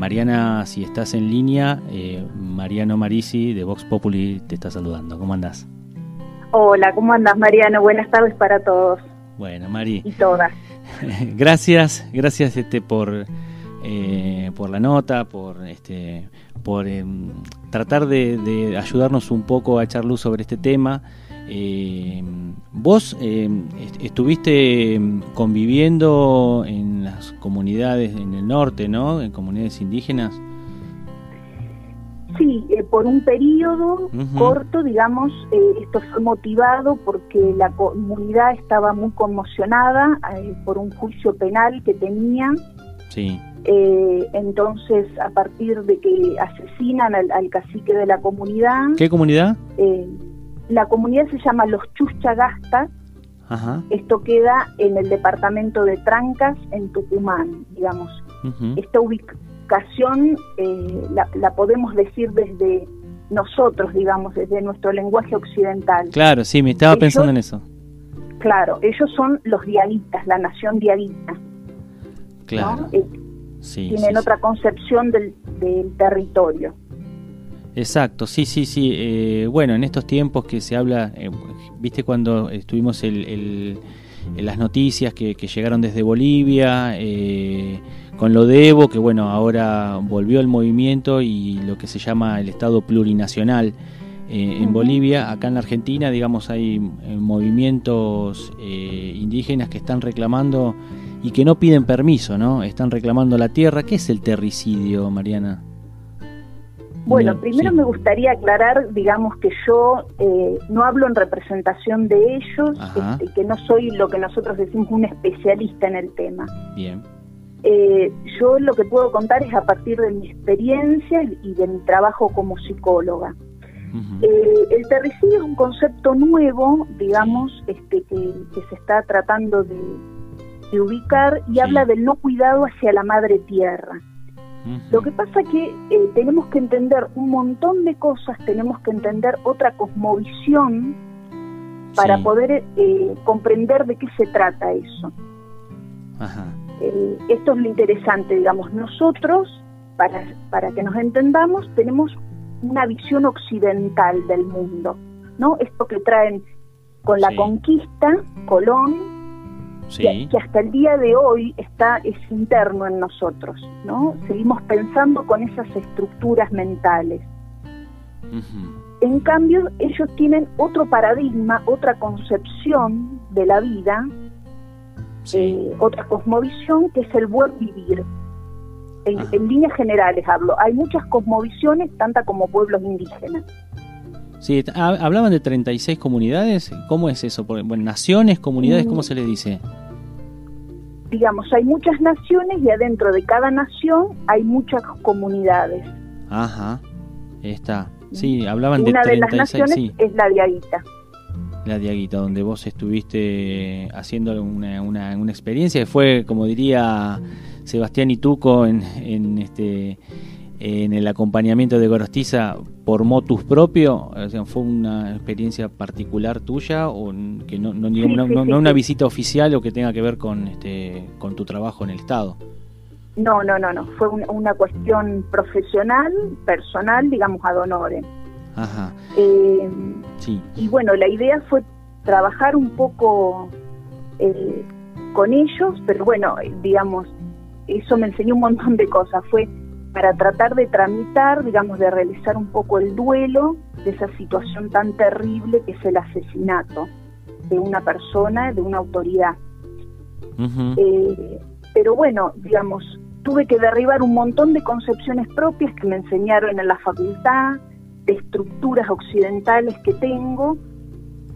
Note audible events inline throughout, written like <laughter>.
Mariana, si estás en línea, eh, Mariano Marisi de Vox Populi te está saludando. ¿Cómo andás? Hola, ¿cómo andas Mariano? Buenas tardes para todos. Bueno, Mari. Y todas. <laughs> gracias, gracias este por eh, por la nota, por este por em, tratar de, ayudarnos un poco a echar luz sobre este tema. Eh, vos em, estuviste em, conviviendo en las comunidades en el norte, ¿no? En comunidades indígenas. Sí, eh, por un periodo corto, digamos, eh, esto fue motivado porque la comunidad estaba muy conmocionada eh, por un juicio penal que tenía. Sí. entonces, a partir de que asesinan al, cacique de la comunidad. ¿Qué comunidad? La comunidad se llama Los Chuchagastas. Ajá. Esto queda en el departamento de Trancas, en Tucumán, digamos. Está ubicado eh, la, podemos decir desde nosotros, digamos, desde nuestro lenguaje occidental. Claro, sí, me estaba pensando en eso. Claro, ellos son los diaguitas, la nación diaguita. Claro. Eh, tienen otra concepción del, territorio. Exacto, sí, sí, sí. Eh, bueno, en estos tiempos que se habla, viste cuando estuvimos el, en las noticias que, que llegaron desde Bolivia, eh, con lo de Evo, que bueno, ahora volvió el movimiento y lo que se llama el Estado plurinacional eh, en Bolivia. Acá en la Argentina, digamos, hay eh, movimientos eh, indígenas que están reclamando y que no piden permiso, ¿no? Están reclamando la tierra. ¿Qué es el terricidio, Mariana? Bueno, primero me gustaría aclarar, digamos, que yo no hablo en representación de ellos, este, que no soy lo que nosotros decimos un especialista en el tema. Bien. Eh, yo lo que puedo contar es a partir de mi experiencia y de mi trabajo como psicóloga. Eh, el terricidio es un concepto nuevo, digamos, este, que, se está tratando de, ubicar y habla del no cuidado hacia la madre tierra. Lo que pasa que eh, tenemos que entender un montón de cosas, tenemos que entender otra cosmovisión para poder comprender de qué se trata eso. Ajá. Eh, esto es lo interesante, digamos, nosotros, para, para que nos entendamos, tenemos una visión occidental del mundo, ¿no? Esto que traen con la conquista, Colón, que, hasta el día de hoy está es interno en nosotros, ¿no? Seguimos pensando con esas estructuras mentales. En cambio, ellos tienen otro paradigma, otra concepción de la vida eh, otra cosmovisión que es el buen vivir. En, líneas generales hablo. Hay muchas cosmovisiones, tantas como pueblos indígenas. Sí, hablaban de 36 comunidades. ¿Cómo es eso? Bueno, naciones, comunidades, ¿cómo mm. se les dice? Digamos, hay muchas naciones y adentro de cada nación hay muchas comunidades. Ajá, está. Sí, hablaban de 36. Una de las naciones es la de Aguita la Diaguita, donde vos estuviste haciendo una, una, una, experiencia que fue, como diría Sebastián Ituco en, en este en el acompañamiento de Gorostiza por motus propio, o sea, fue una experiencia particular tuya o que no no, no, una visita oficial o que tenga que ver con este con tu trabajo en el estado. No, no, no, no, fue una cuestión profesional, personal, digamos, ad honorem. Ajá. Eh, sí. Y bueno, la idea fue trabajar un poco eh, con ellos, pero bueno, digamos, eso me enseñó un montón de cosas. Fue para tratar de tramitar, digamos, de realizar un poco el duelo de esa situación tan terrible que es el asesinato de una persona, de una autoridad. Eh, pero bueno, digamos, tuve que derribar un montón de concepciones propias que me enseñaron en la facultad, estructuras occidentales que tengo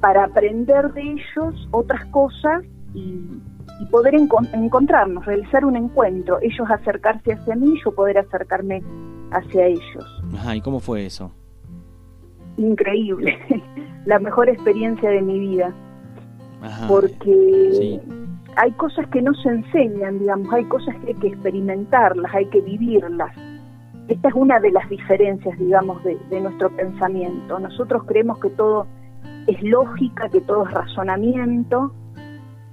para aprender de ellos otras cosas y, poder encontrarnos, realizar un encuentro, ellos acercarse hacia mí, yo poder acercarme hacia ellos. Ajá, ¿y cómo fue eso? Increíble, <laughs> la mejor experiencia de mi vida. porque hay cosas que no se enseñan, digamos, hay cosas que hay que experimentarlas, hay que vivirlas. Esta es una de las diferencias, digamos, de, nuestro pensamiento. Nosotros creemos que todo es lógica, que todo es razonamiento,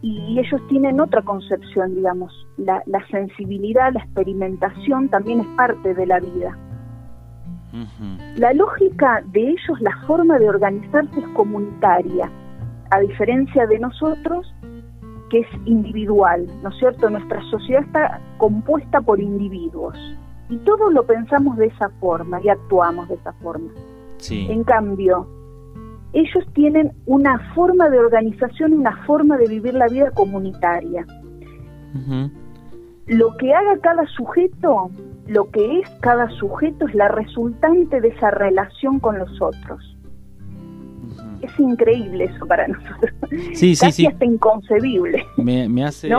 y ellos tienen otra concepción, digamos, la, sensibilidad, la experimentación también es parte de la vida. La lógica de ellos, la forma de organizarse es comunitaria, a diferencia de nosotros, que es individual, ¿no es cierto? Nuestra sociedad está compuesta por individuos y todos lo pensamos de esa forma y actuamos de esa forma. En cambio, ellos tienen una forma de organización, una forma de vivir la vida comunitaria. Lo que haga cada sujeto, lo que es cada sujeto es la resultante de esa relación con los otros. Es increíble eso para nosotros. Sí, sí, sí. hasta inconcebible. Me, hace,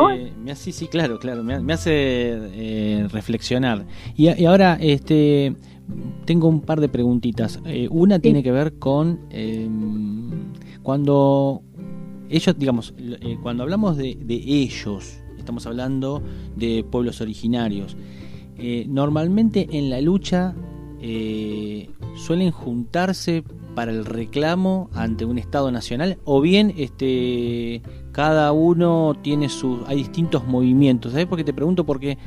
me hace, sí, claro, claro, me, hace eh, reflexionar. Y, ahora, este, tengo un par de preguntitas. Eh, una tiene que ver con em, cuando ellos, digamos, eh, cuando hablamos de, de, ellos, estamos hablando de pueblos originarios. normalmente en la lucha suelen juntarse para el reclamo ante un Estado nacional o bien este cada uno tiene sus hay distintos movimientos ¿sabes por qué te pregunto? porque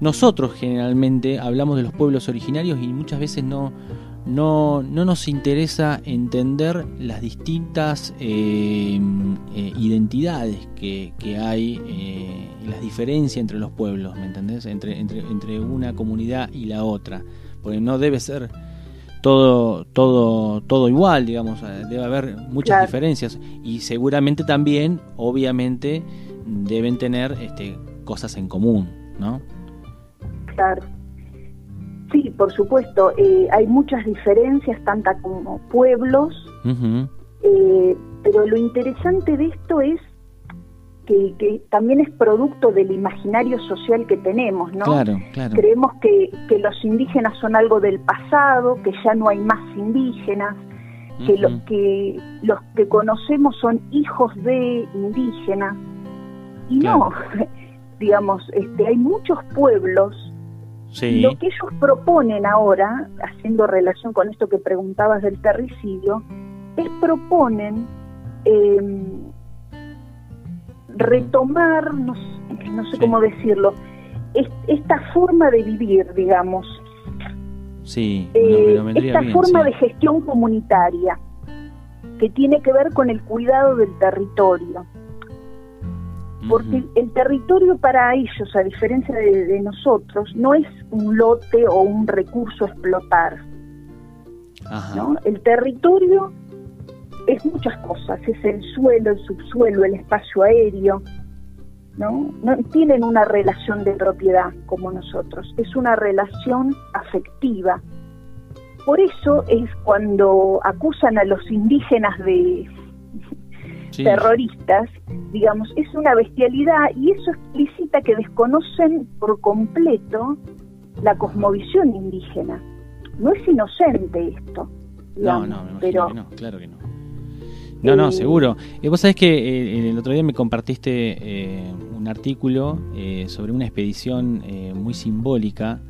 nosotros generalmente hablamos de los pueblos originarios y muchas veces no no, no nos interesa entender las distintas eh, eh, identidades que, que hay, eh, las diferencias entre los pueblos, ¿me entendés? Entre, entre, entre una comunidad y la otra. Porque no debe ser todo, todo, todo igual, digamos, eh, debe haber muchas diferencias y seguramente también, obviamente, deben tener este, cosas en común, ¿no? Sí, por supuesto, eh, hay muchas diferencias, tanto como pueblos, eh, pero lo interesante de esto es que, también es producto del imaginario social que tenemos, ¿no? Claro, claro. Creemos que, que, los indígenas son algo del pasado, que ya no hay más indígenas, que, lo, que los que conocemos son hijos de indígenas. Y no, <laughs> digamos, este, hay muchos pueblos. Sí. Lo que ellos proponen ahora, haciendo relación con esto que preguntabas del terricidio, es proponen eh, retomar, no, sé cómo decirlo, esta forma de vivir, digamos. Sí, eh, esta forma de gestión comunitaria que tiene que ver con el cuidado del territorio. Porque el territorio para ellos, a diferencia de, nosotros, no es un lote o un recurso a explotar. ¿no? El territorio es muchas cosas, es el suelo, el subsuelo, el espacio aéreo, ¿no? No tienen una relación de propiedad como nosotros, es una relación afectiva. Por eso es cuando acusan a los indígenas de terroristas, digamos, es una bestialidad y eso explicita que desconocen por completo la cosmovisión indígena. No es inocente esto. no, no, pero, no, claro que no. No, no, seguro. Eh, vos sabés que eh, el otro día me compartiste eh, un artículo sobre una expedición muy simbólica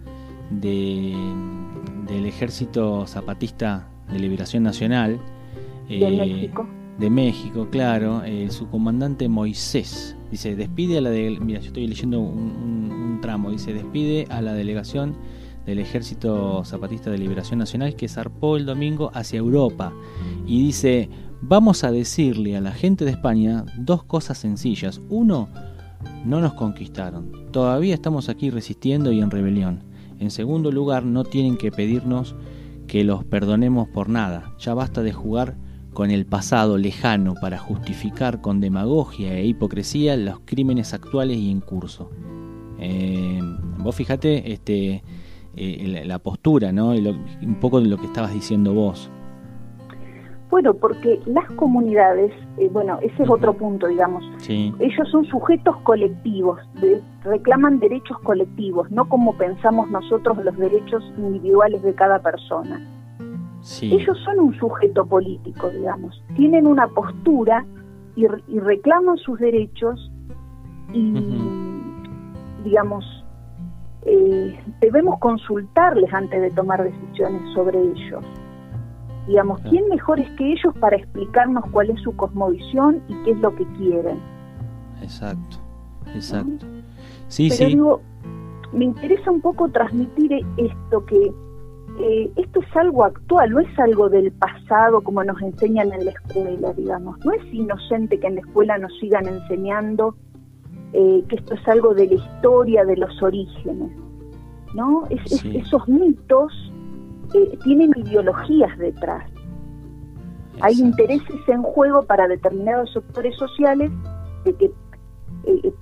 de, del Ejército Zapatista de Liberación Nacional. de México. De México, claro. su comandante Moisés dice: despide a la de. Mira, yo estoy leyendo un, un tramo. Dice: despide a la delegación del Ejército Zapatista de Liberación Nacional que zarpó el domingo hacia Europa. Y dice Vamos a decirle a la gente de España dos cosas sencillas. Uno, no nos conquistaron. Todavía estamos aquí resistiendo y en rebelión. En segundo lugar, no tienen que pedirnos que los perdonemos por nada. Ya basta de jugar con el pasado lejano para justificar con demagogia e hipocresía los crímenes actuales y en curso. Eh, vos fijate este, eh, la, postura, ¿no? un poco de lo que estabas diciendo vos. Bueno, porque las comunidades, eh, bueno, ese es otro punto, digamos. Ellos son sujetos colectivos, reclaman derechos colectivos, no como pensamos nosotros los derechos individuales de cada persona. Ellos son un sujeto político, digamos. Tienen una postura y, reclaman sus derechos y, digamos, eh, debemos consultarles antes de tomar decisiones sobre ellos. Digamos, ¿quién mejor es que ellos para explicarnos cuál es su cosmovisión y qué es lo que quieren? Exacto, exacto. Sí, Pero sí. digo, me interesa un poco transmitir esto, que eh, esto es algo actual, no es algo del pasado como nos enseñan en la escuela, digamos. No es inocente que en la escuela nos sigan enseñando eh, que esto es algo de la historia, de los orígenes. ¿no? Es, es- Sí. esos mitos eh, tienen ideologías detrás. Hay intereses en juego para determinados sectores sociales de que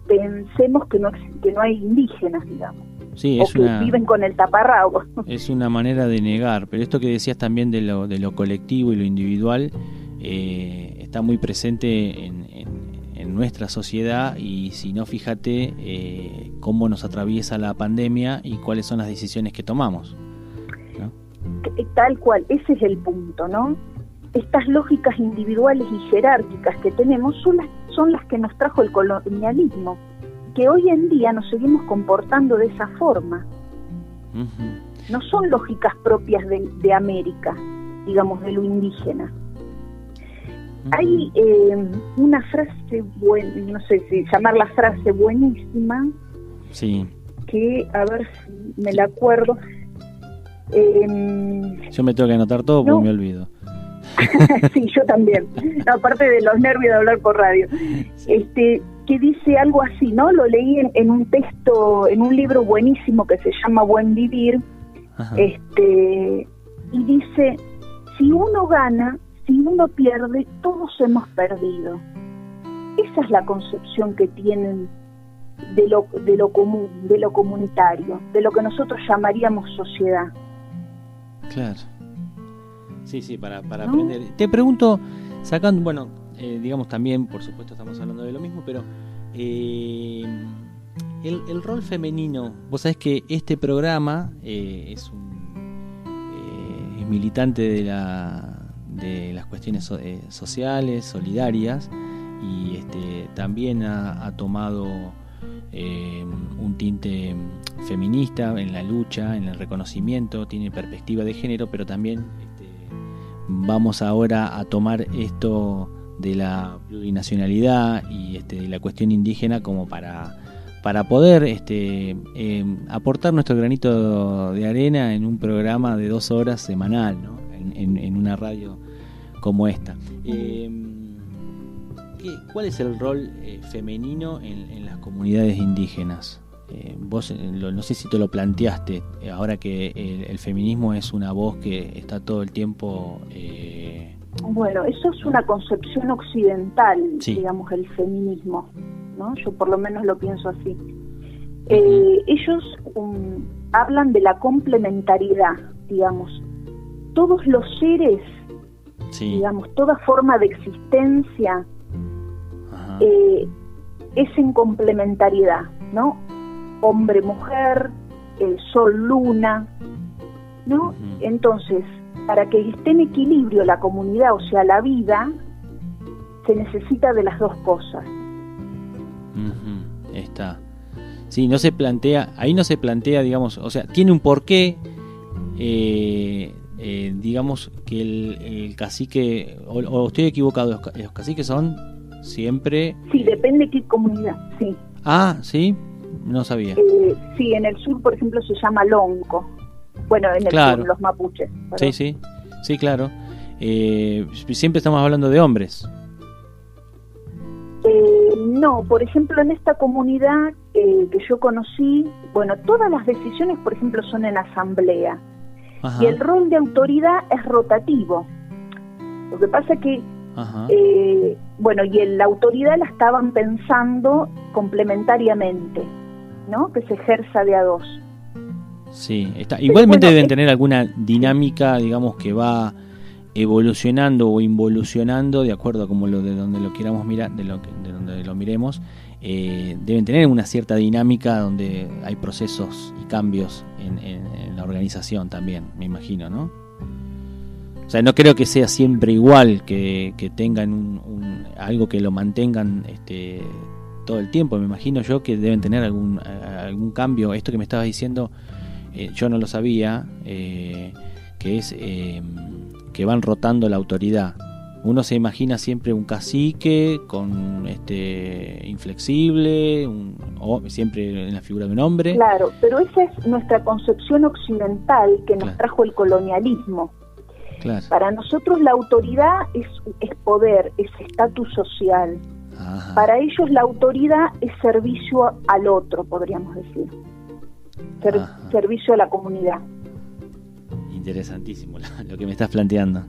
pensemos que no, que no hay indígenas, digamos, Sí, o es que una, viven con el taparrabo. <laughs> es una manera de negar, pero esto que decías también de lo, de lo colectivo y lo individual eh, está muy presente en, en- en nuestra sociedad y si no, fíjate eh, cómo nos atraviesa la pandemia y cuáles son las decisiones que tomamos. ¿no? Que- Tal cual, ese es el punto, ¿no? Estas lógicas individuales y jerárquicas que tenemos son las, son las que nos trajo el colonialismo, que hoy en día nos seguimos comportando de esa forma. No son lógicas propias de, de América, digamos, de lo indígena. Hay eh, una frase, buen, no sé si llamar la frase buenísima, Sí, que a ver si me la acuerdo. Em, yo me tengo que anotar todo porque me olvido. <laughs> sí, yo también. No, <laughs> aparte de los nervios de hablar por radio. Este, que dice algo así, ¿no? Lo leí en, en un texto, en un libro buenísimo que se llama Buen Vivir, Ajá. este, y dice, si uno gana, si uno pierde, todos hemos perdido. Esa es la concepción que tienen de lo, de lo común, de lo comunitario, de lo que nosotros llamaríamos sociedad. Claro. Sí, sí, para, para ¿No? aprender. Te pregunto, sacando, bueno, eh, digamos también, por supuesto estamos hablando de lo mismo, pero eh, el, rol femenino, vos sabés que este programa eh, es un es militante de la de las cuestiones so- sociales, solidarias, y este también ha, ha tomado un tinte feminista en la lucha, en el reconocimiento, tiene perspectiva de género, pero también este, vamos ahora a tomar esto de la plurinacionalidad y este, de la cuestión indígena como para, para poder este, eh, aportar nuestro granito de arena en un programa de dos horas semanal, ¿no? en, una radio como esta. Eh, ¿qué- ¿Cuál es el rol eh, femenino en, las comunidades indígenas? Eh, vos eh, no sé si te lo planteaste, ahora que el feminismo es una voz que está todo el tiempo... eh, Bueno, eso es una concepción occidental, Sí. digamos, el feminismo, ¿no? Yo por lo menos lo pienso así. Eh, ellos um, hablan de la complementariedad, digamos. Todos los seres, sí, digamos, toda forma de existencia eh, es en complementariedad, ¿no? Hombre-mujer, el sol-luna, ¿no? Entonces, para que esté en equilibrio la comunidad, o sea, la vida, se necesita de las dos cosas. ujú, está. Sí, no se plantea, ahí no se plantea, digamos, o sea, tiene un porqué, eh, eh, digamos, que el, el cacique, o, o estoy equivocado, los, ca- los caciques son siempre... Sí, eh, depende qué comunidad, sí. Ah, sí, no sabía. Eh, sí, en el sur, por ejemplo, se llama lonco. Bueno, en el Claro. sur, los mapuches. Sí, sí, sí, claro. Eh, siempre estamos hablando de hombres. Eh, no, por ejemplo, en esta comunidad eh, que yo conocí, bueno, todas las decisiones, por ejemplo, son en asamblea. Ajá, Y el rol de autoridad es rotativo. Lo que pasa que, eh, bueno, y en la autoridad la estaban pensando complementariamente, ¿no? Que se ejerza de a dos. Sí, está. Igualmente bueno, deben tener alguna dinámica, digamos, que va evolucionando o involucionando de acuerdo a como lo de donde lo queramos mirar, de lo que, de donde lo miremos, eh, deben tener una cierta dinámica donde hay procesos y cambios en, en- en la organización también, me imagino, ¿no? O sea, no creo que sea siempre igual, que, que tengan un, un- algo que lo mantengan este, todo el tiempo. Me imagino yo que deben tener algún, a- algún cambio. Esto que me estabas diciendo, eh, yo no lo sabía, eh, que es eh, que van rotando la autoridad. uno se imagina siempre un cacique con este inflexible, o siempre en la figura de un hombre. Claro, pero esa es nuestra concepción occidental que nos trajo el colonialismo. Para nosotros la autoridad es, es poder, es estatus social. Para ellos la autoridad es servicio al otro, podríamos decir. Servicio a la comunidad. Interesantísimo <laughs> lo que me estás planteando.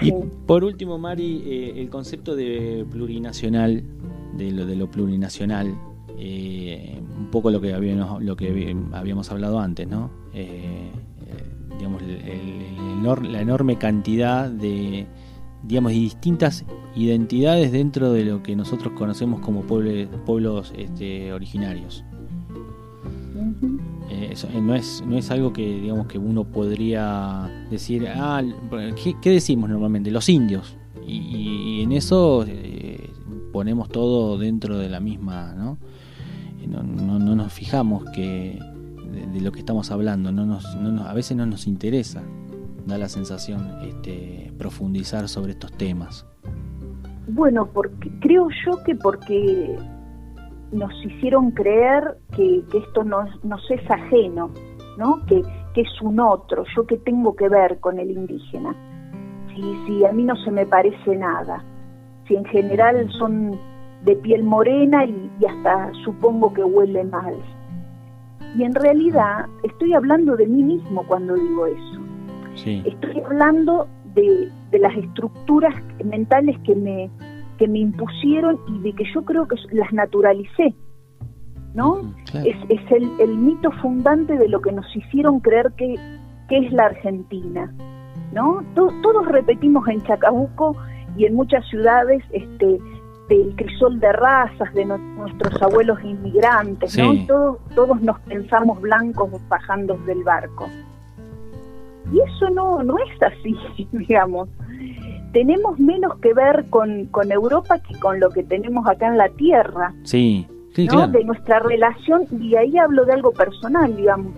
Y por último, Mari, eh, el concepto de plurinacional, de lo, de lo plurinacional, eh, un poco lo que habíamos, lo que habíamos hablado antes, ¿no? Eh, digamos, la enorme cantidad de, digamos, distintas identidades dentro de lo que nosotros conocemos como pueblos este, originarios. Eh, eso, eh, no, es, no es algo que digamos que uno podría decir, ah, ¿qué, decimos normalmente? Los indios. Y, en eso eh, ponemos todo dentro de la misma, ¿no? No, no, nos fijamos que de, lo que estamos hablando, no nos, a veces no nos interesa, da la sensación este, profundizar sobre estos temas. Bueno, porque creo yo que porque nos hicieron creer que, esto nos, es ajeno, ¿no? Que, es un otro, yo que tengo que ver con el indígena. Si, si a mí no se me parece nada, si en general son de piel morena y, hasta supongo que huele mal. Y en realidad estoy hablando de mí mismo cuando digo eso. Estoy hablando de, de las estructuras mentales que me, que me impusieron y de que yo creo que las naturalicé. ¿No? Es, es el, el, mito fundante de lo que nos hicieron creer que, que es la Argentina. ¿no? todos repetimos en Chacabuco y en muchas ciudades este, del crisol de razas de nuestros abuelos inmigrantes, ¿no? Todos, todos nos pensamos blancos bajando del barco. Y eso no, no es así, <laughs> digamos tenemos menos que ver con, con Europa que con lo que tenemos acá en la Tierra. Sí, De nuestra relación, y ahí hablo de algo personal, digamos,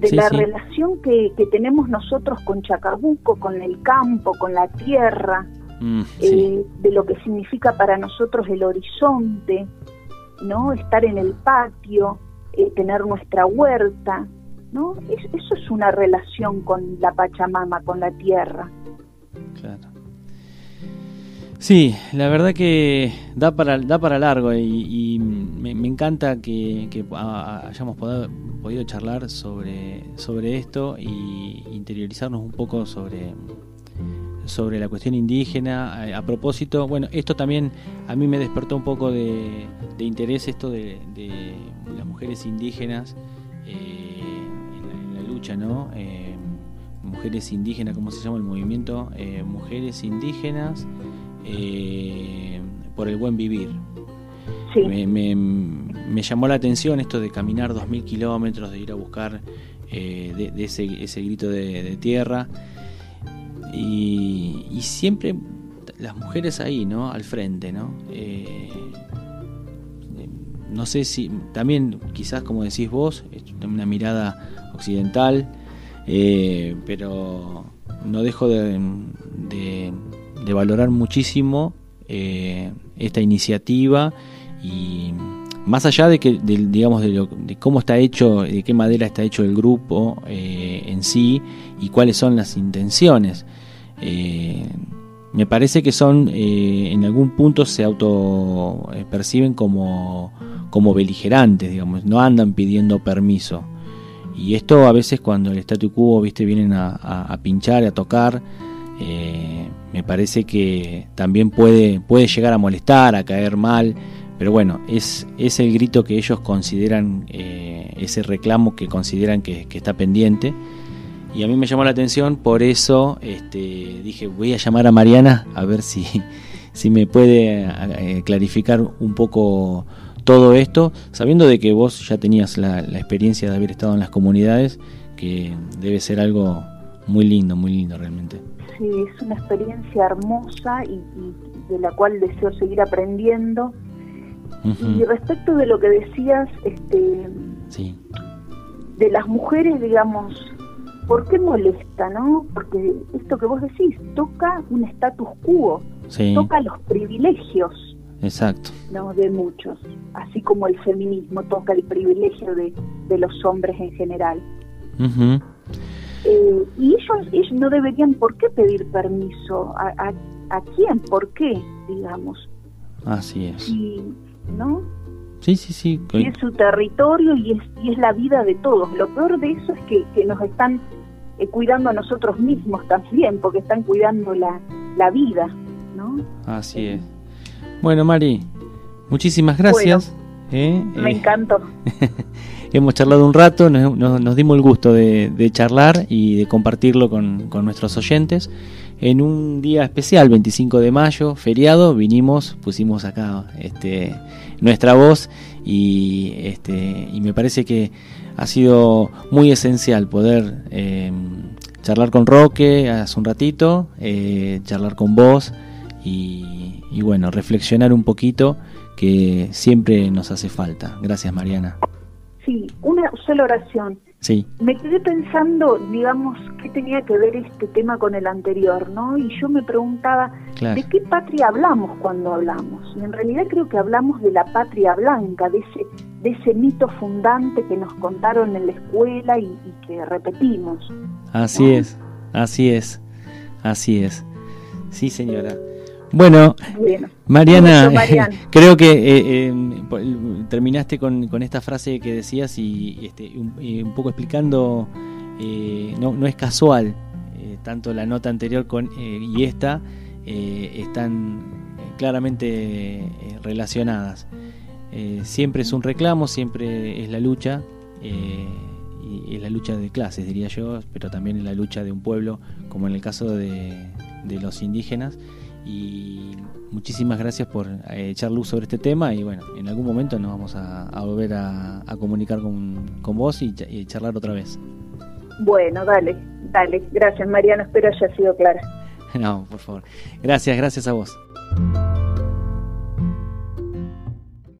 de la relación que, que, tenemos nosotros con Chacabuco, con el campo, con la tierra, mm, eh, de lo que significa para nosotros el horizonte, ¿no? Estar en el patio, eh, tener nuestra huerta, ¿no? eso es una relación con la Pachamama, con la tierra. Sí, la verdad que da para, da para largo y, me, encanta que, hayamos podido charlar sobre, sobre esto y interiorizarnos un poco sobre, sobre la cuestión indígena. A, propósito, bueno, esto también a mí me despertó un poco de, interés, esto de, las mujeres indígenas eh, en, la, lucha, ¿no? Eh, mujeres indígenas, ¿cómo se llama el movimiento? Eh, mujeres indígenas eh, por el buen vivir. Me, llamó la atención esto de caminar 2.000 kilómetros, de ir a buscar eh, de, ese, grito de, tierra. Y, siempre las mujeres ahí, ¿no? Al frente, ¿no? Eh, no sé si, también quizás como decís vos, una mirada occidental, pero no dejo de de valorar muchísimo eh, esta iniciativa y más allá de que digamos de, cómo está hecho de qué madera está hecho el grupo eh, en sí y cuáles son las intenciones eh, me parece que son en algún punto se auto perciben como como beligerantes digamos no andan pidiendo permiso. Y esto a veces cuando el statu quo viste vienen a, a pinchar a tocar eh, me parece que también puede, puede llegar a molestar, a caer mal, pero bueno, es, es el grito que ellos consideran, eh, ese reclamo que consideran que, está pendiente. Y a mí me llamó la atención, por eso este, dije, voy a llamar a Mariana a ver si, <laughs> si me puede eh, clarificar un poco todo esto, sabiendo de que vos ya tenías la experiencia de haber estado en las comunidades, que debe ser algo muy lindo, muy lindo realmente es una experiencia hermosa y, de la cual deseo seguir aprendiendo. Y respecto de lo que decías, este, de las mujeres, digamos, ¿por qué molesta, no? Porque esto que vos decís toca un status quo, toca los privilegios. Exacto. ¿no? de muchos, así como el feminismo toca el privilegio de, de los hombres en general. Eh, y ellos, ellos no deberían por qué pedir permiso. ¿A, a, a quién? ¿Por qué? Digamos. Así es. Y, ¿No? Sí, sí, sí. Y es su territorio y es, y es la vida de todos. Lo peor de eso es que, que nos están eh, cuidando a nosotros mismos también, porque están cuidando la, la vida, ¿no? Así es. Bueno, Mari, muchísimas gracias. ¿eh? me eh, encantó. <laughs> hemos charlado un rato, nos, dimos el gusto de, charlar y de compartirlo con, con, nuestros oyentes. En un día especial, 25 de mayo, feriado, vinimos, pusimos acá este, nuestra voz y, este, y me parece que ha sido muy esencial poder em, charlar con Roque hace un ratito, eh, charlar con vos y, y bueno, reflexionar un poquito que siempre nos hace falta. Gracias, Mariana. Una sola oración. Sí. Me quedé pensando, digamos, qué tenía que ver este tema con el anterior, ¿no? Y yo me preguntaba, ¿de qué patria hablamos cuando hablamos? Y en realidad creo que hablamos de la patria blanca, de ese, de ese mito fundante que nos contaron en la escuela y, que repetimos. Así es, así es, así es. Sí, señora. Bueno, Mariana, <laughs> creo que eh, eh, terminaste con, esta frase que decías y, este, un, poco explicando, eh, no, no es casual, tanto la nota anterior con, y esta están claramente relacionadas. siempre es un reclamo, siempre es la lucha, y es la lucha de clases, diría yo, pero también es la lucha de un pueblo, como en el caso de, de los indígenas y muchísimas gracias por eh, echar luz sobre este tema y bueno, en algún momento nos vamos a, volver a, comunicar con, vos y, y, charlar otra vez. Bueno, dale, dale. Gracias Mariano, espero haya sido clara. <laughs> no, por favor. Gracias, gracias a vos.